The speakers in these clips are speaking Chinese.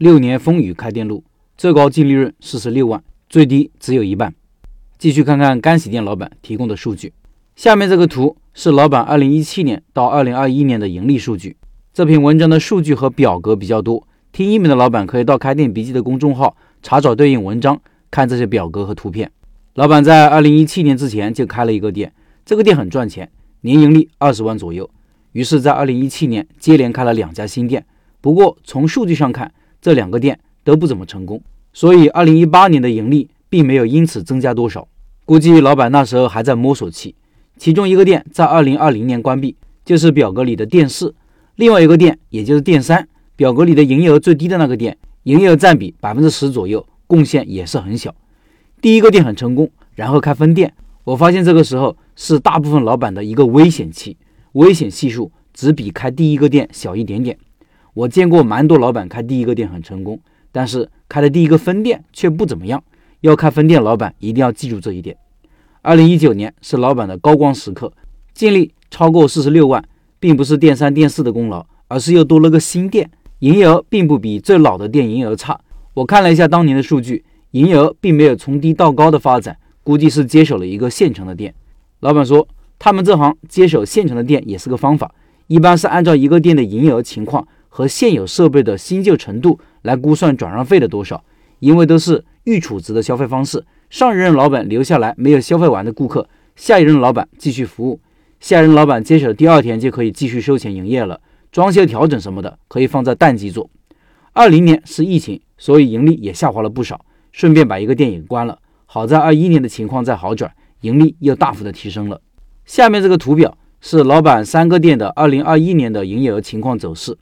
六年风雨开店路，最高净利润四十六万，最低只有一半。继续看看干洗店老板提供的数据。下面这个图是老板二零一七年到二零二一年的盈利数据。这篇文章的数据和表格比较多，听音频的老板可以到开店笔记的公众号查找对应文章，看这些表格和图片。老板在二零一七年之前就开了一个店，这个店很赚钱，年盈利二十万左右。于是，在二零一七年接连开了两家新店。不过，从数据上看，这两个店都不怎么成功，所以二零一八年的盈利并没有因此增加多少。估计老板那时候还在摸索期。其中一个店在二零二零年关闭，就是表格里的店四；另外一个店，也就是店三，表格里的营业额最低的那个店，营业额占比百分之十左右，贡献也是很小。第一个店很成功，然后开分店。我发现这个时候是大部分老板的一个危险期。危险系数只比开第一个店小一点点。我见过蛮多老板开第一个店很成功，但是开的第一个分店却不怎么样。要开分店，老板一定要记住这一点。二零一九年是老板的高光时刻，净利超过四十六万，并不是店三店四的功劳，而是又多了个新店，营业额并不比最老的店营业额差。我看了一下当年的数据，营业额并没有从低到高的发展，估计是接手了一个现成的店。老板说。他们这行接手现成的店也是个方法，一般是按照一个店的营业额情况和现有设备的新旧程度来估算转让费的多少。因为都是预储值的消费方式，上一任老板留下来没有消费完的顾客，下一任老板继续服务，下一任老板接手第二天就可以继续收钱营业了。装修调整什么的可以放在淡季做。二零年是疫情，所以盈利也下滑了不少，顺便把一个店也关了。好在二一年的情况在好转，盈利又大幅的提升了。下面这个图表是老板三个店的二零二一年的营业额情况走势。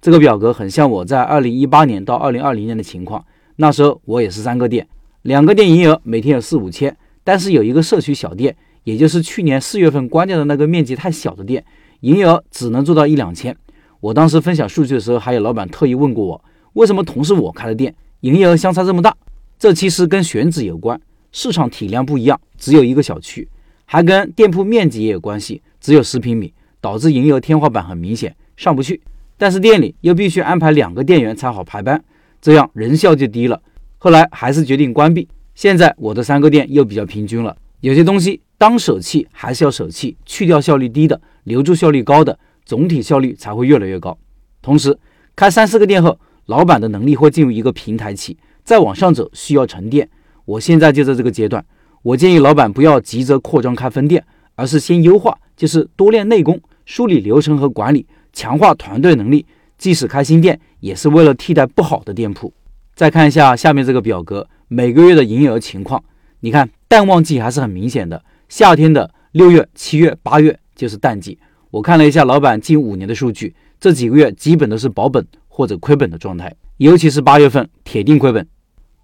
这个表格很像我在二零一八年到二零二零年的情况。那时候我也是三个店，两个店营业额每天有四五千，但是有一个社区小店，也就是去年四月份关掉的那个面积太小的店，营业额只能做到一两千。我当时分享数据的时候，还有老板特意问过我，为什么同是我开的店，营业额相差这么大？这其实跟选址有关，市场体量不一样，只有一个小区。还跟店铺面积也有关系，只有十平米，导致营业额天花板很明显上不去。但是店里又必须安排两个店员才好排班，这样人效就低了。后来还是决定关闭。现在我的三个店又比较平均了。有些东西当舍弃还是要舍弃，去掉效率低的，留住效率高的，总体效率才会越来越高。同时，开三四个店后，老板的能力会进入一个平台期，再往上走需要沉淀。我现在就在这个阶段。我建议老板不要急着扩张开分店，而是先优化，就是多练内功，梳理流程和管理，强化团队能力。即使开新店，也是为了替代不好的店铺。再看一下下面这个表格，每个月的营业额情况。你看淡旺季还是很明显的，夏天的六月、七月、八月就是淡季。我看了一下老板近五年的数据，这几个月基本都是保本或者亏本的状态，尤其是八月份铁定亏本。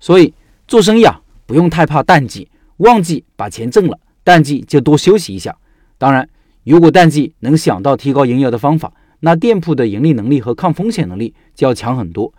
所以做生意啊，不用太怕淡季。旺季把钱挣了，淡季就多休息一下。当然，如果淡季能想到提高营业额的方法，那店铺的盈利能力和抗风险能力就要强很多。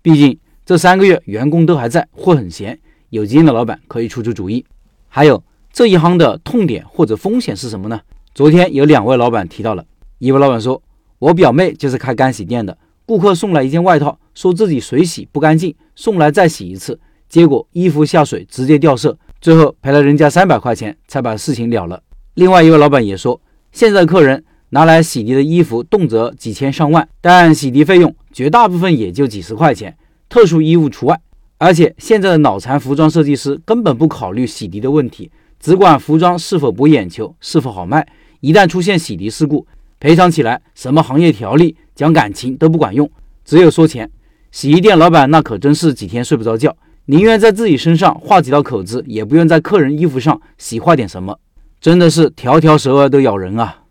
毕竟这三个月员工都还在，货很闲，有经验的老板可以出出主意。还有这一行的痛点或者风险是什么呢？昨天有两位老板提到了，一位老板说：“我表妹就是开干洗店的，顾客送来一件外套，说自己水洗不干净，送来再洗一次，结果衣服下水直接掉色。”最后赔了人家三百块钱，才把事情了了。另外一位老板也说，现在客人拿来洗涤的衣服动辄几千上万，但洗涤费用绝大部分也就几十块钱，特殊衣物除外。而且现在的脑残服装设计师根本不考虑洗涤的问题，只管服装是否博眼球，是否好卖。一旦出现洗涤事故，赔偿起来什么行业条例、讲感情都不管用，只有说钱。洗衣店老板那可真是几天睡不着觉。宁愿在自己身上划几道口子，也不愿在客人衣服上洗坏点什么，真的是条条蛇儿都咬人啊！